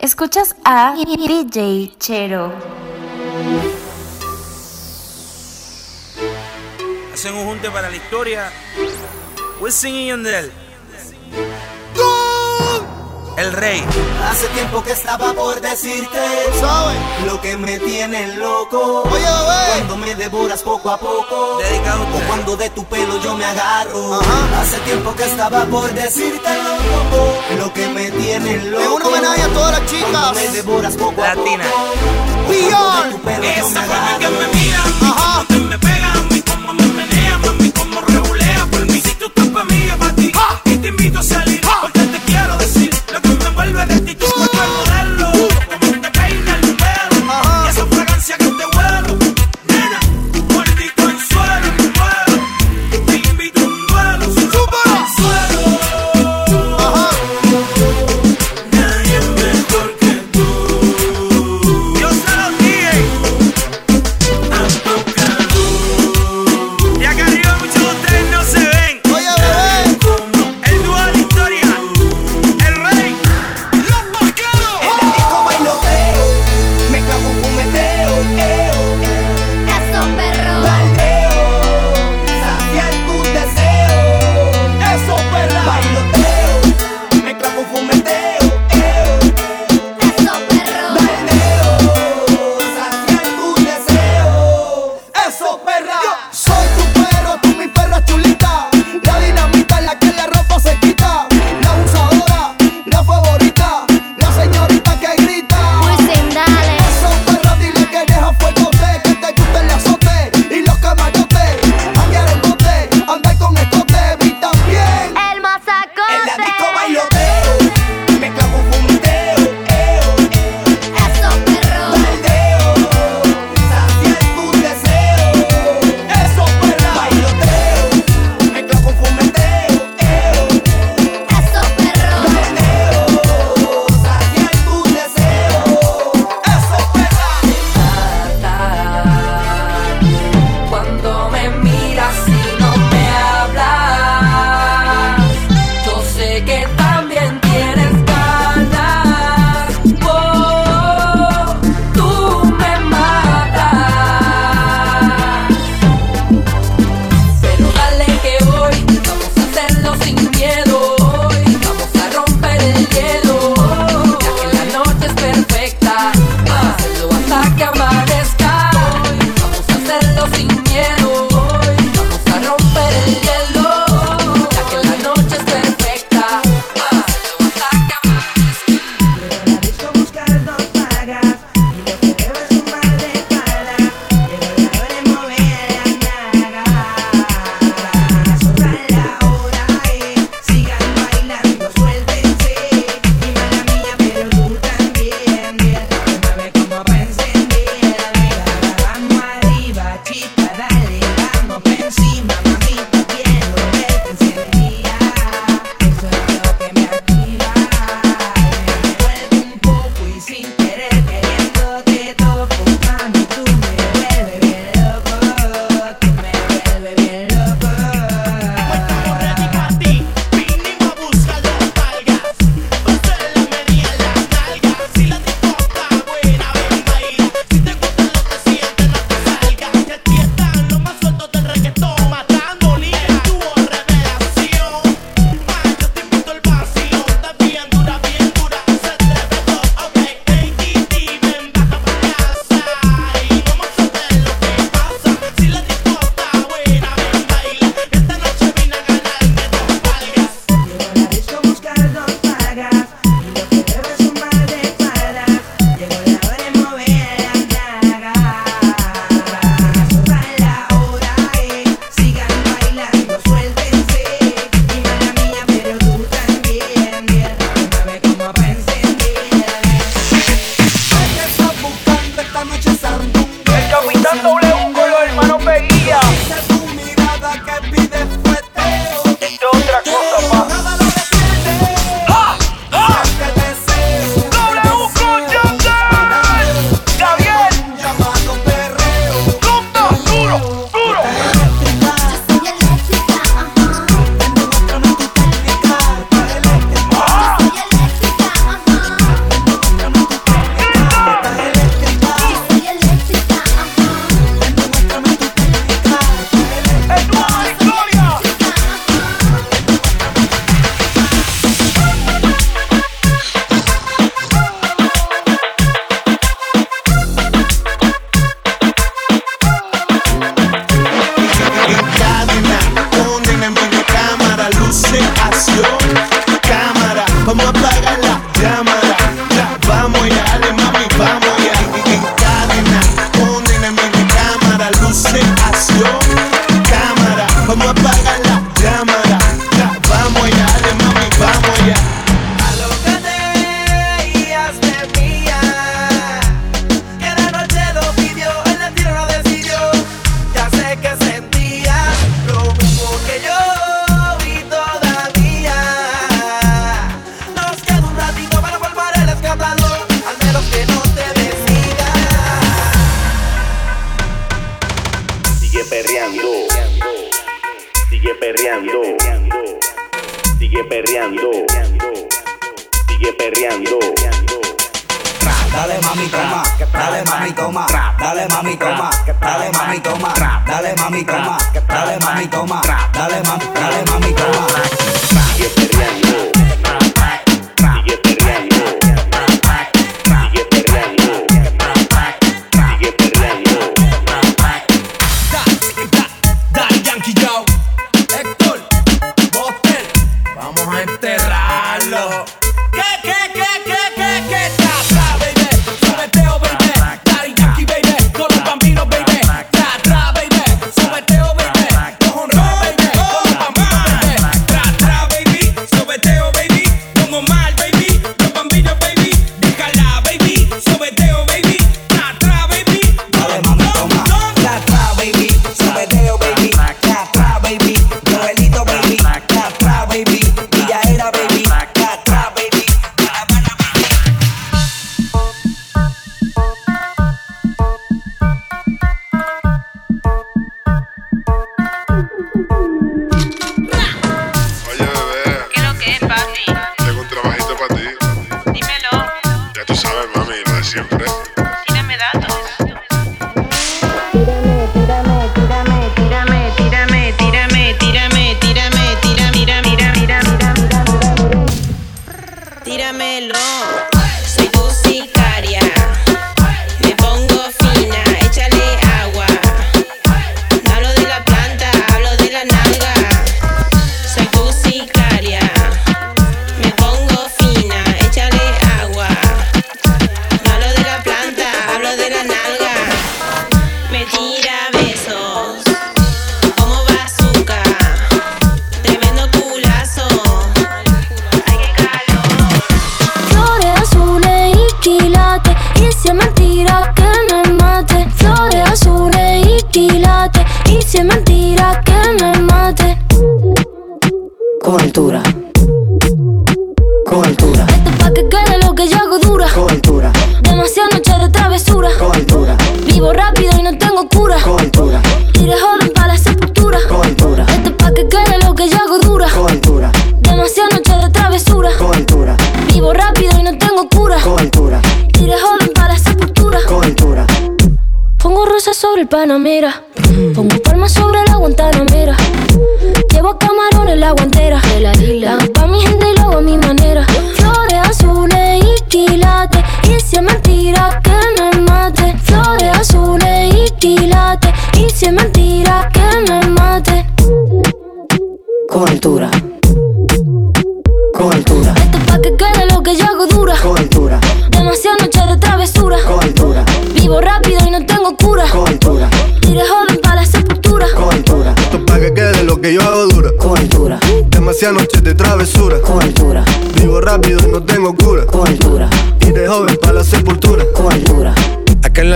Escuchas a DJ Chero. Hacen un junte para la historia. Wisin y Yandel. El rey. Hace tiempo que estaba por decirte lo que me tiene loco. Oye, Cuando me devoras poco a poco. Dedicado O cuando de tu pelo yo me agarro. Ajá. Hace tiempo que estaba por decirte loco, lo que me tiene loco. Es un homenaje a todas las Cuando me chicas. devoras poco a Latina. poco. Me Esa que me mira, Ajá. que me pega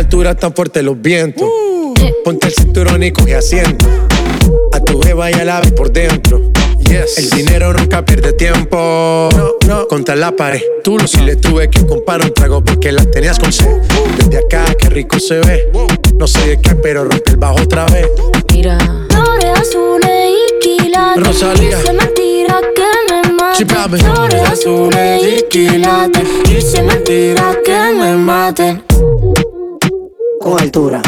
altura tan fuerte los vientos. Uh. Ponte el cinturón y coge asiento. A tu jeva y a la ave por dentro. Yes. El dinero nunca pierde tiempo. No, no. Contra la pared. Tú lo sí le tuve que comprar un trago porque las tenías con sed. Desde acá, qué rico se ve. No sé de qué, pero rompe el bajo otra vez. Mira. Flores azules y quilates. Rosalía. Dice mentira que me mate. Flores azules y quilates. Dice mentira que me mate con altura.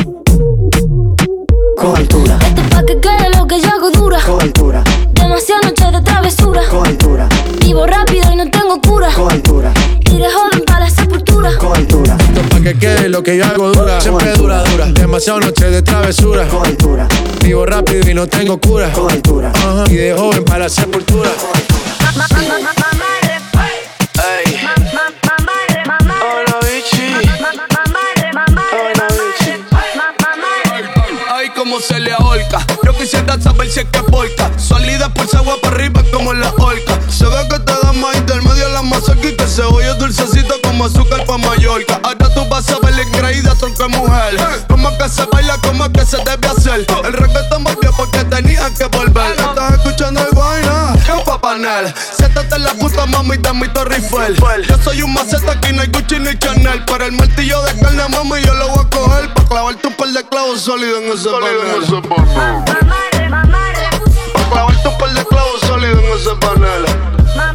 Con altura. Esto es pa' que quede lo que yo hago dura. Con altura. Demasiadas noches de travesura. Con altura. Vivo rápido y no tengo cura. Con altura. Iré joven para la sepultura. Con altura. Esto es pa' que quede lo que yo hago dura. Siempre dura, dura. Demasiadas noches de travesura. Con altura. Vivo rápido y no tengo cura. Con altura. Y de joven para la sepultura. cómo se le ahorca. Yo quisiera saber si es que porca. Salida por agua para arriba como la horca. Se ve que te da más intermedio la mazorca y que se oye dulcecito como azúcar pa' Mallorca. Ahora tú vas a ver la increíble tronco mujer. Como que se baila, como que se debe hacer. El reggaetón volvió porque tenía que volver. Estás escuchando el guayna, un papanel. Métete la puta mami de mi Torre Yo soy un maceta, aquí no hay Gucci ni Chanel. Pero el martillo de carne, mami, yo lo voy a coger. Pa' clavarte un par de clavos sólidos en ese panel. Pa' clavarte un par de clavos sólidos en ese panel. Pa'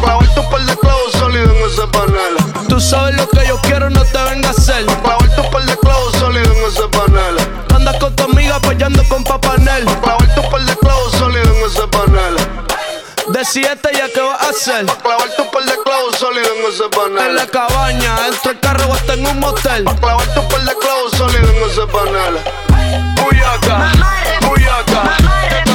clavarte un par de clavos sólidos en ese panel. Tú sabes lo que yo quiero, no te vengas a hacer. Pa' clavarte un par de clavos sólidos en ese panel. Andas con tu amiga, pues apoyando con papá 7 ya qué vas a hacer. Pa' clavar tu par de clavos sólidos en ese panel. En la cabaña, dentro del carro o hasta en un motel. Pa' clavar tu par de clavos sólidos en ese panel. Buyaca, buyaca.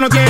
no tiene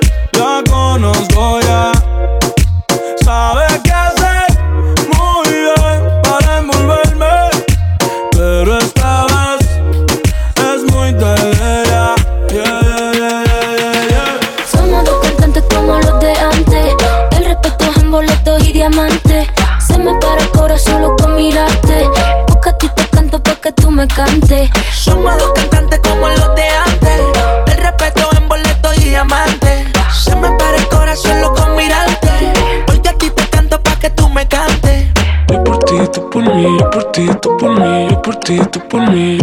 ti, tú por mí.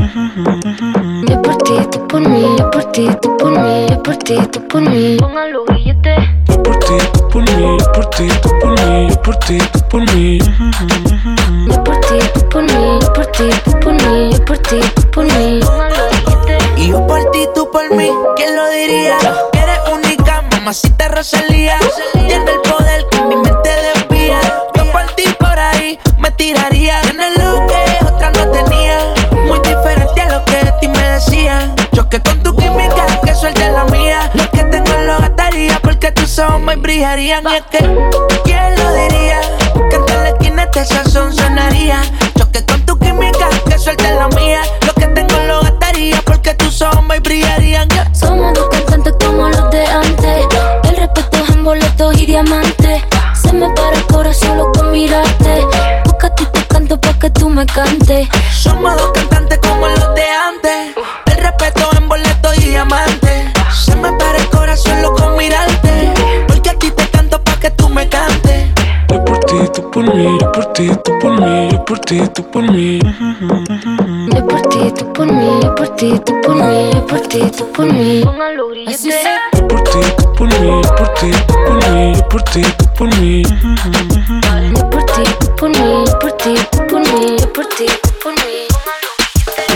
Yo por ti, tú por mí, yo por ti, tú por mí, yo por ti, tú por mí. Pongan los billetes. Yo por ti, tú por mí, yo por ti, tú por mí, yo por ti, tú por mí. Yo por ti, tú por mí, yo por ti, tú por mí, yo por ti, tú por mí. Pongan los billetes. Y yo por ti, tú por mí, ¿quién lo diría? Eres única, mamacita Rosalía. Tiene el poder que mi mente desvía. Yo por ti por ahí me tiraría. Tienes lo que con tu química, que suelte la mía. Lo que tengo lo gastaría porque tus ojos me brillarían. Y es que, ¿quién lo diría? Que en la esquina este sazón sonaría. Yo que con tu química, que suelte la mía. Lo que tengo lo gastaría porque tus ojos me brillarían. Yeah. Somos dos cantantes como los de antes. El respeto es en boletos y diamantes. Se me para el corazón solo con mirarte. Porque a ti te canto pa' que tú me cantes. Somos dos cantantes como los de antes. El respeto en boleto y diamante. Se me para el corazón loco mirarte. Porque a ti te canto pa' que tú me cantes. Yo por ti, tú por mí, yo por ti, tú por mí, yo por ti, tú por mí. Yo por ti, tú por mí, yo por ti, tú por mí, yo por ti, tú por mí. Los billetes. Yo por ti, tú por mí, yo por ti, tú por mí, yo por ti, tú por mí. Yo por ti, tú por mí, yo por ti, tú por mí, yo por ti, tú por mí.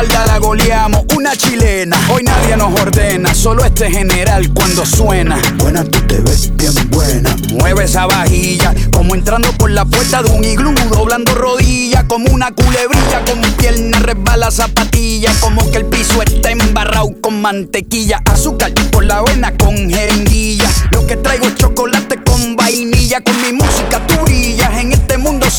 espalda la goleamos, una chilena. Hoy nadie nos ordena, solo este general cuando suena. Buena, tú te ves bien buena. Mueve esa vajilla, como entrando por la puerta de un iglú, doblando rodillas, como una culebrilla, con pierna resbala zapatilla, como que el piso está embarrado con mantequilla, azúcar por la avena con jeringuilla. Lo que traigo es chocolate con vainilla, con mi música tú brillas. En este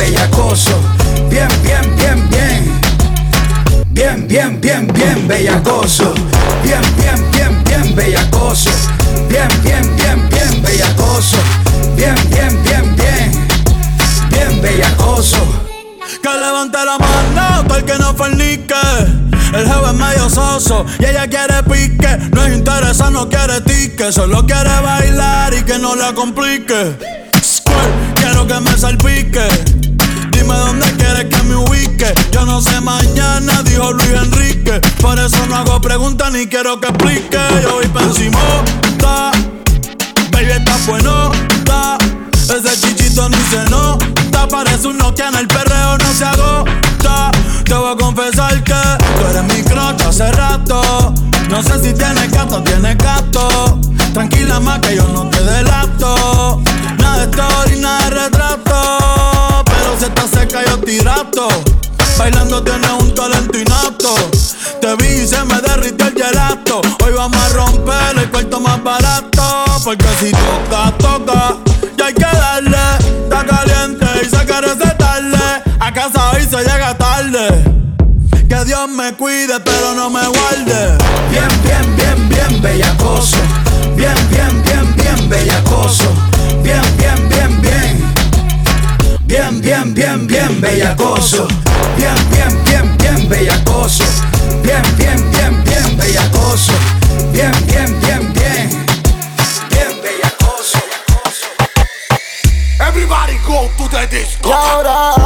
bellacoso. Bien, bien, bien, bien. Bien, bien, bien, bien bellacoso. Bien, bien, bien, bien bellacoso. Bien, bien, bien, bien bellacoso. Bien, bien, bien, bien. Bien bellacoso. Que levante la mano, el que no fornique. El jefe es medio soso y ella quiere pique. No es interesa, no quiere tique. Solo quiere bailar y que no la complique quiero que me salpique. Dime dónde quieres que me ubique. Yo no sé mañana, dijo Luis Enrique. Por eso no hago preguntas ni quiero que explique. Yo voy pa' encima, ta. Baby, está bueno, ta. Ese chichito ni se nota. Parece un Nokia en el perreo, no se agota. Te voy a confesar que Tú eres mi crocho hace rato. No sé si tienes gato tienes gato. Tranquila más que yo no te delato. Nada de story, nada de retrato. Pero si estás seca yo tirato. Bailando tienes un talento inapto. Te vi y se me derritió el gelato. Hoy vamos a romper el cuarto más barato. Porque si toca, toca, ya hay que darle. Está caliente y se quiere sentarle. A casa hoy se llega tarde. Dios me cuide, pero no me guarde. Bien, bien, bien, bien, bellacoso. Bien, bien, bien, bien, bellacoso. Bien, bien, bien, bien. Bien, bien, bien, bien, bellacoso. Bien, bien, bien, bien, bellacoso. Bien, bien, bien, bien, bellacoso. Bien, bien, bien, bien. Bien, bellacoso. Everybody go to the disco. Y ahora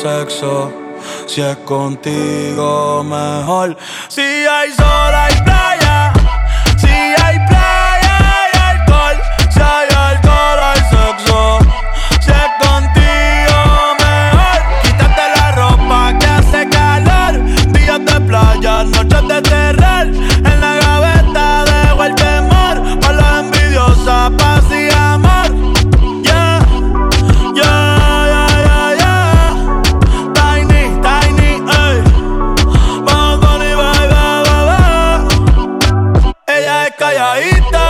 sexo. Si es contigo, mejor. calladita.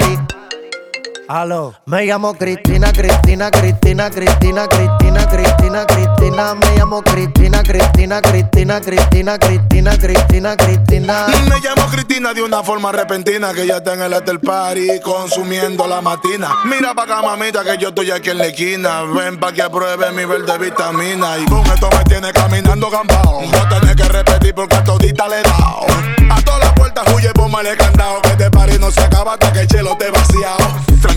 Aló. Me llamo Cristina, Cristina, Cristina, Cristina, Cristina, Cristina, Cristina. Me llamo Cristina, Cristina, Cristina, Cristina, Cristina, Cristina, Cristina. Me llamo Cristina de una forma repentina que ya está en el after party consumiendo la matina. Mira pa' acá, mamita, que yo estoy aquí en la esquina. Ven pa' que apruebe mi verde vitamina. Y con esto me tiene caminando gambao. No tenés que repetir porque a todita le he dado. A todas las puertas huye, póngale candado. Que este party no se acaba hasta que el chelo te vaciado.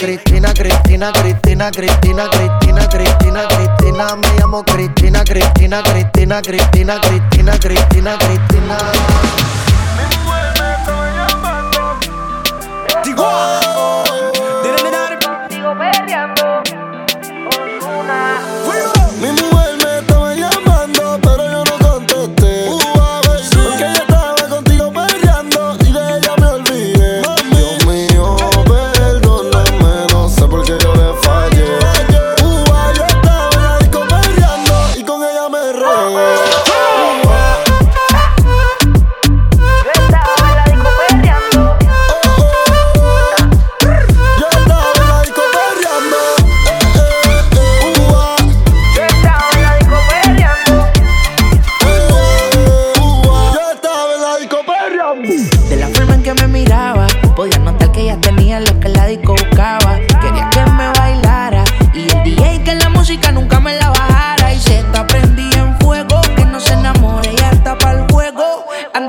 Cristina, Cristina, Cristina, Cristina, Cristina, Cristina, Cristina. Me llamo Cristina, Cristina, Cristina, Cristina, Cristina, Cristina, Cristina.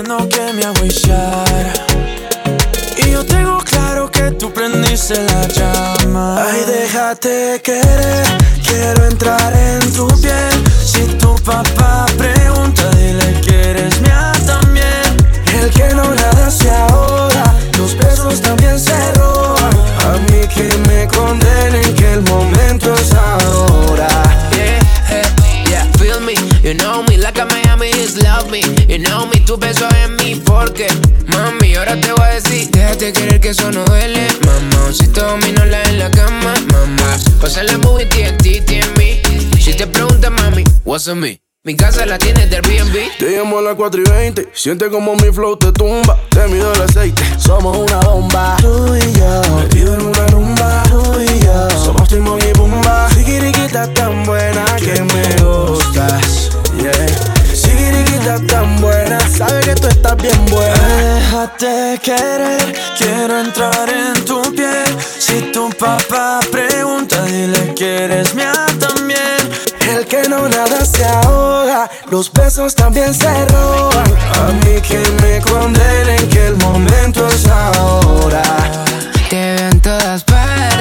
diciendo que me agüillara Y yo tengo claro que tú prendiste la llama. Ay, déjate que Mi casa la tiene del BNB. Te llamo a las 4 y 20. Siente como mi flow te tumba. Te mido el aceite. Somos una bomba. Tú y yo. Metido en una rumba. Tú y yo. Somos Timón y Pumba. Sigiriquita tan buena que me gustas. Yeah. Tan buena. Sabe que tú estás bien buena. Déjate querer. Quiero entrar en tu piel. Si tu papá pregunta, dile que eres mi amor bueno nada se ahoga, los besos también se roban. A mí que me condenen que el momento es ahora. Te veo en todas partes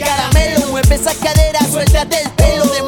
caramelo, mueve esa cadera, suéltate el pelo de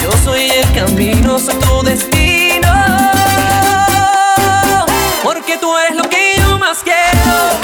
Yo soy el camino, soy tu destino. Porque tú eres lo que yo más quiero.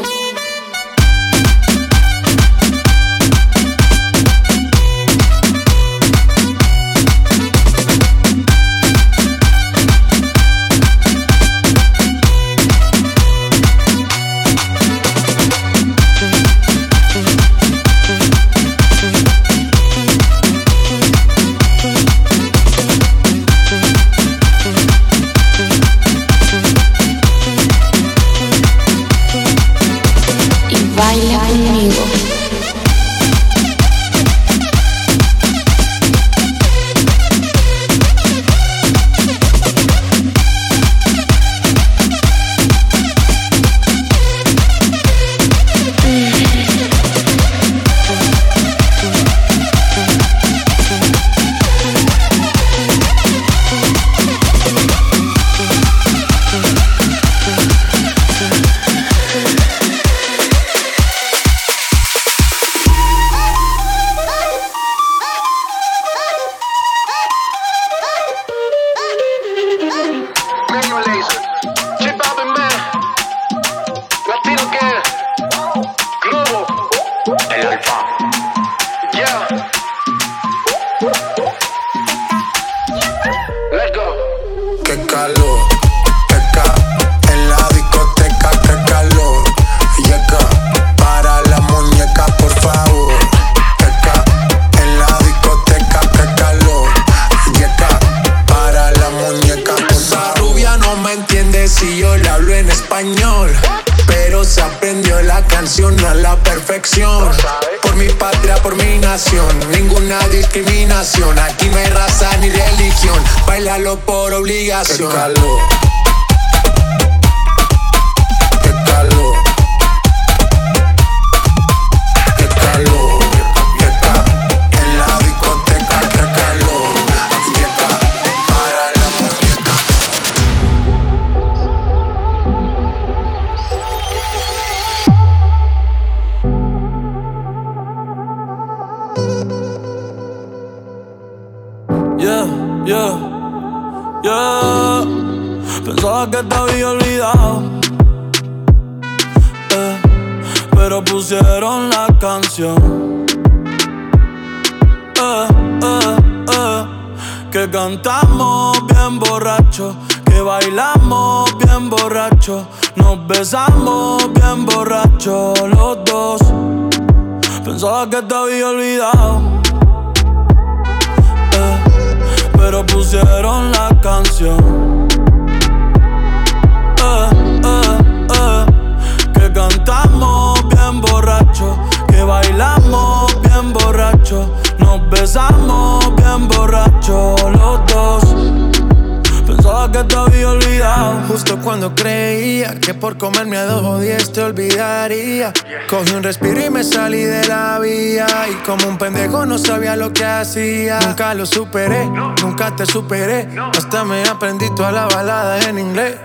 Como un pendejo no sabía lo que hacía. Nunca lo superé, nunca te superé. Hasta me aprendí toda la balada en inglés.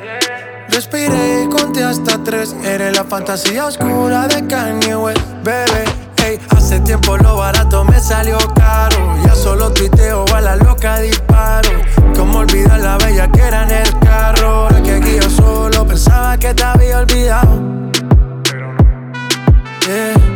Respiré y conté hasta tres. Eres la fantasía oscura de Kanye West, bebé. Ey, hace tiempo lo barato me salió caro. Ya solo tuiteo a la loca disparo. Como olvidar la bella que era en el carro. La que aquí yo solo pensaba que te había olvidado. Yeah,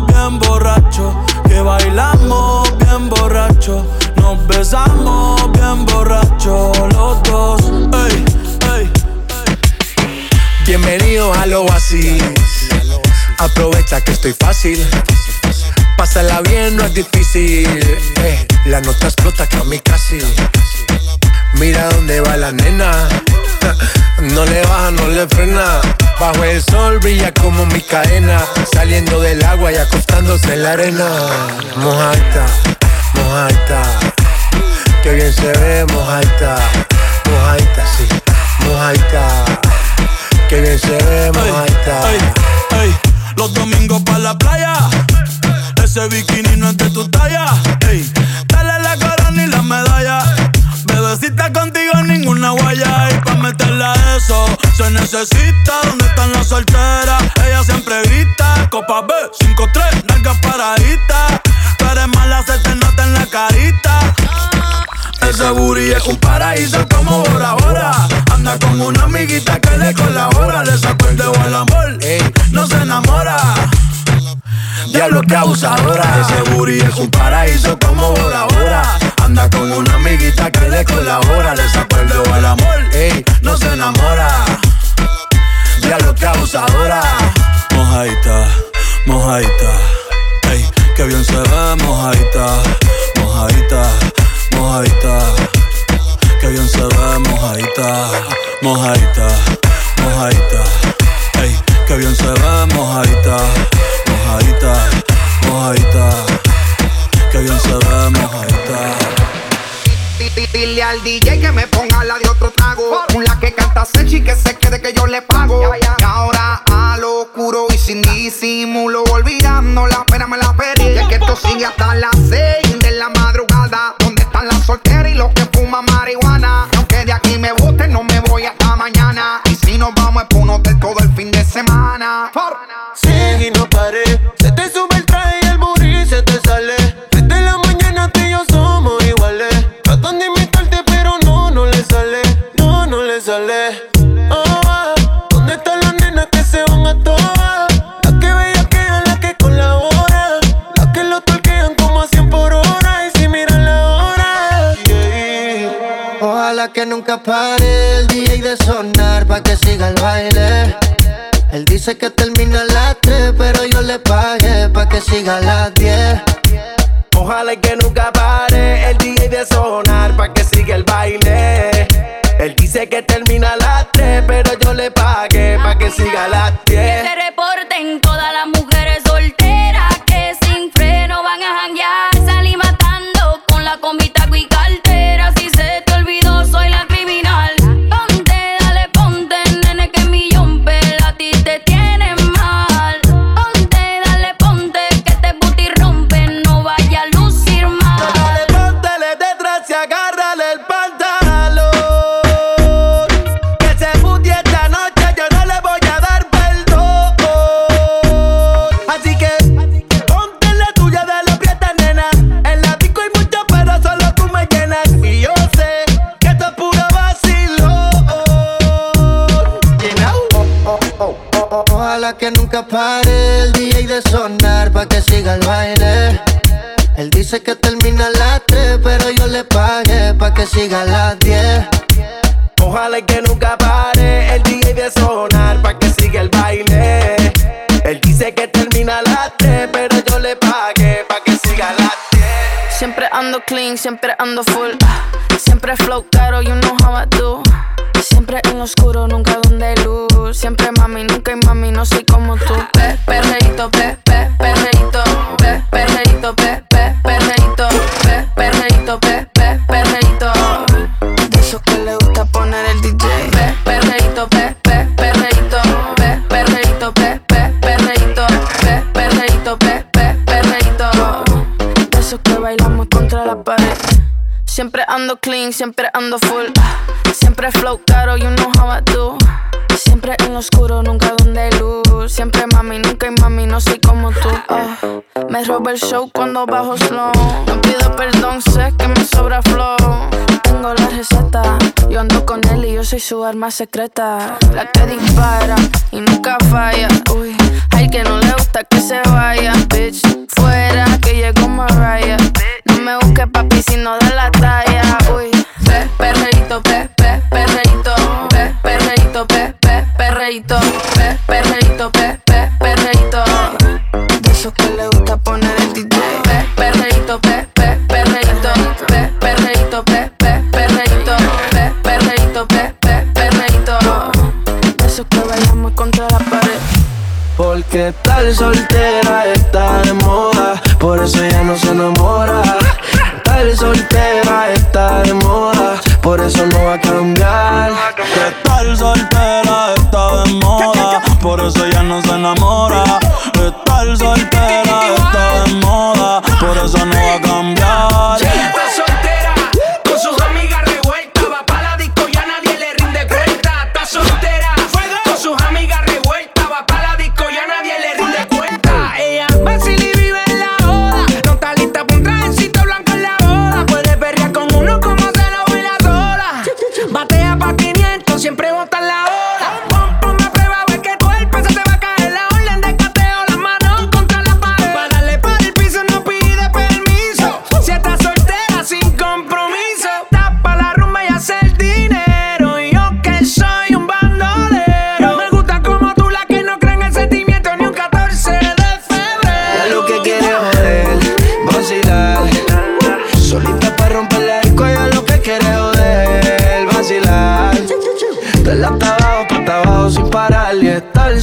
bien borracho, que bailamos bien borracho, nos besamos bien borracho los dos. Ey, ey. Bienvenido al oasis. Aprovecha que estoy fácil. Pásala bien, no es difícil. Eh, la nota explota que a mí casi. Mira dónde va la nena. No le baja, no le frena. Bajo el sol brilla como mi cadena. Saliendo del agua y acostándose en la arena. Mojaita, mojaita. Que bien se ve, mojaita. Mojaita, sí. Mojaita. Que bien se ve, mojaita. Los domingos pa' la playa. Ese bikini no es de tu talla. Ey, dale la corona y la medalla. Bebecita contigo ninguna guaya. Y pa' meterla eso se necesita. ¿Dónde están las solteras? Ella siempre grita. Copa B, 5-3, nalgas paraditas. Tú eres mala, se te nota en la carita. Ese booty es un paraíso como Bora Bora. Anda con una amiguita que le colabora. Le sacó el dedo al amor, no se enamora. Diablo que abusadora. Ese booty es un paraíso como Bora Bora. Anda con una amiguita que le colabora. Le sacó el dedo al amor, no se enamora. Diablo que abusadora. Mojaita, mojaita. Ey, que bien se ve, mojaita, mojaita, mojaita. Que bien se ve, mojaita, mojaita, mojaita. Ey, que bien se ve, mojaita, mojaita, mojaita. Que bien se ve, mojaita. Dile al DJ que me ponga la de otro trago. Una que canta Sechi que se quede que yo le pago. Y ahora a lo oscuro y sin disimulo, olvidando la pena me la pedí. Y es que esto sigue hasta las seis de la madrugada. ¿Dónde están las solteras y los que fuman marihuana? Y aunque de aquí me bote, no me voy hasta mañana. Y si nos vamos es por un hotel todo el fin de semana. Que nunca pare el DJ de sonar pa' que siga el baile. Él dice que termina a las 3, pero yo le pagué pa' que siga a las 10. Ojalá y que nunca pare el DJ de sonar pa' que siga el baile. Él dice que termina a las 3, pero yo le pagué pa' que siga a las 10. Que nunca pare el DJ de sonar pa' que siga el baile. Él dice que termina a las 3, pero yo le pagué pa' que siga a las 10. Ojalá y que nunca pare el DJ de sonar pa' que siga el baile. Él dice que termina a las 3, pero yo le pagué pa' que siga a las 10. Siempre ando clean, siempre ando full. Siempre flow caro, you know how I do. Siempre en lo oscuro, nunca donde luz. Siempre mami, nunca hay mami, no soy como tú. Pe, perreíto, pe, pe, perreíto, pe, perreíto, pe, pe, perreíto, pe, perreíto, pe, pe, perreíto. De esos que le Siempre ando clean, siempre ando full. Siempre flow caro, you know how I do. Siempre en lo oscuro, nunca donde luz. Siempre mami, nunca hay mami, no soy como tú. Ah, me roba el show cuando bajo slow. No pido perdón, sé que me sobra flow. Tengo la receta, yo ando con él y yo soy su arma secreta. La que dispara y nunca falla. Uy, hay que no le gusta que se vaya, bitch. Fuera que llegó Mariah me busques, papi, si no da la talla. Uy, pe, perreíto, pe, pe, perreito, pe, perreito, pe, pe, perreíto, pe, perreíto, pe, pe, perreíto. De esos que le gusta poner el DJ. Pe, perreíto, pe, pe, perreito, pe, perreíto, pe, pe, perreíto, pe, perreíto, pe, pe, perreíto. De esos que bailamos contra la pared. Porque tal soltera está de moda, por eso ya no se enamora mujer soltera está de moda, por eso no va a cambiar. Que estar soltera está de moda, por eso ya no se enamora. Estar soltera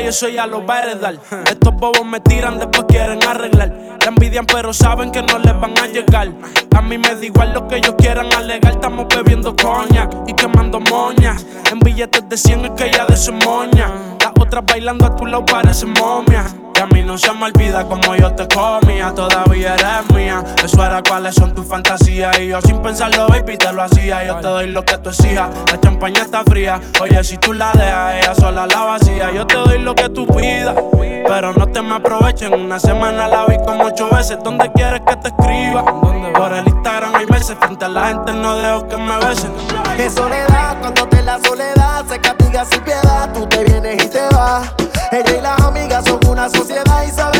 yo soy a los Verdal. Estos bobos me tiran, después quieren arreglar. La envidian, pero saben que no les van a llegar. A mí me da igual lo que ellos quieran alegar. Estamos bebiendo coña y quemando moñas. En billetes de 100 es que ya de su moña. Las otras bailando a tu lado parecen momias. Que a mí no se me olvida como yo te comía. Todavía eres mía. Eso era cuáles son tus fantasías. Y yo sin pensarlo, baby, te lo hacía. Yo te doy lo que tú exijas. La champaña está fría. Oye, si tú la dejas, ella sola la vacía. Yo te doy lo que tú pidas. Pero no te me aprovechen. Una semana la vi como ocho veces. ¿Dónde quieres que te escriba? Por el Instagram hay meses. Frente a la gente no dejo que me besen. Qué soledad cuando te la soledad se castiga sin piedad. una sociedad y saber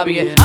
I'll be you.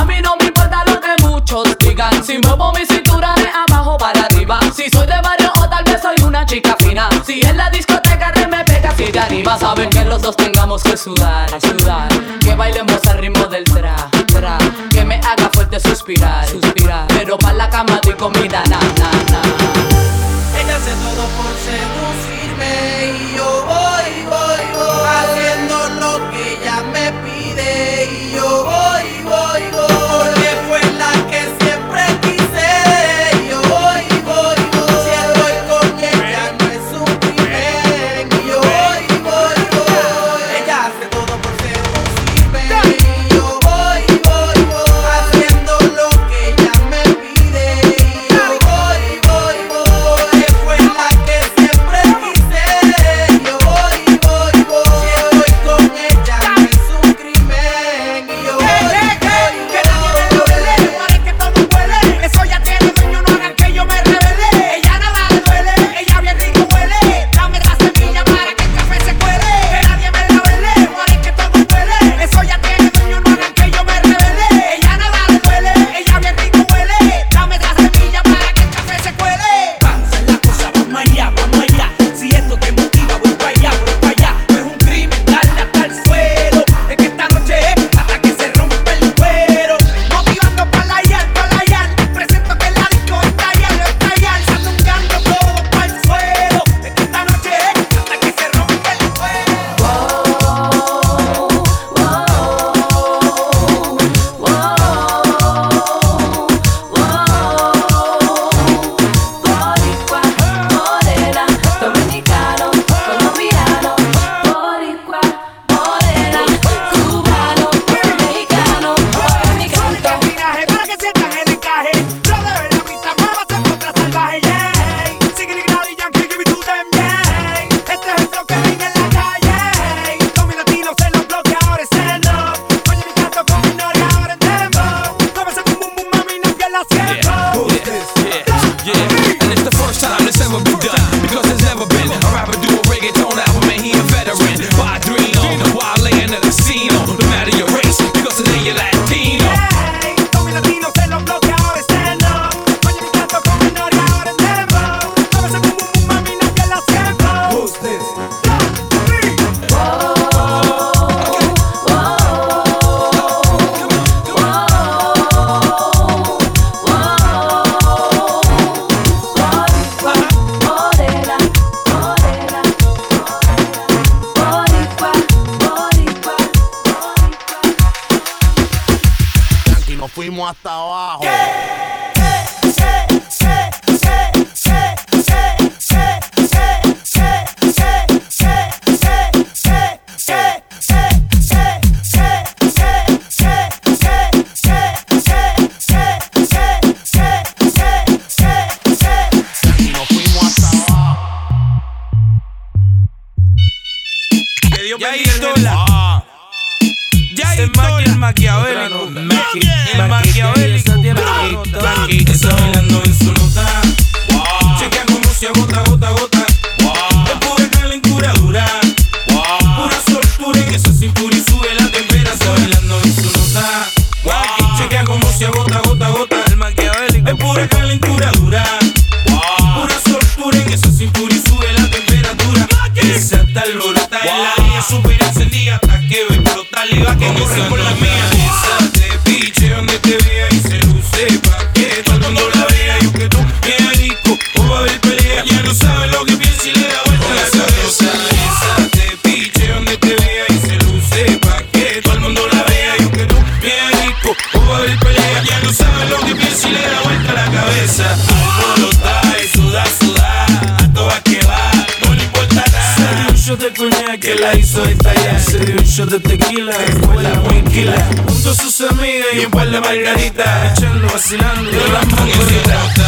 tranquila, fue la tranquila. Junto a sus amigas y un par de margaritas, echando vacilando de las mangoritas.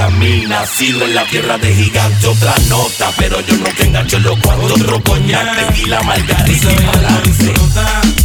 A mí nacido en la tierra de gigante otra nota pero yo no te engancho en los cuantos otro coñac tequila margarita y pa'lante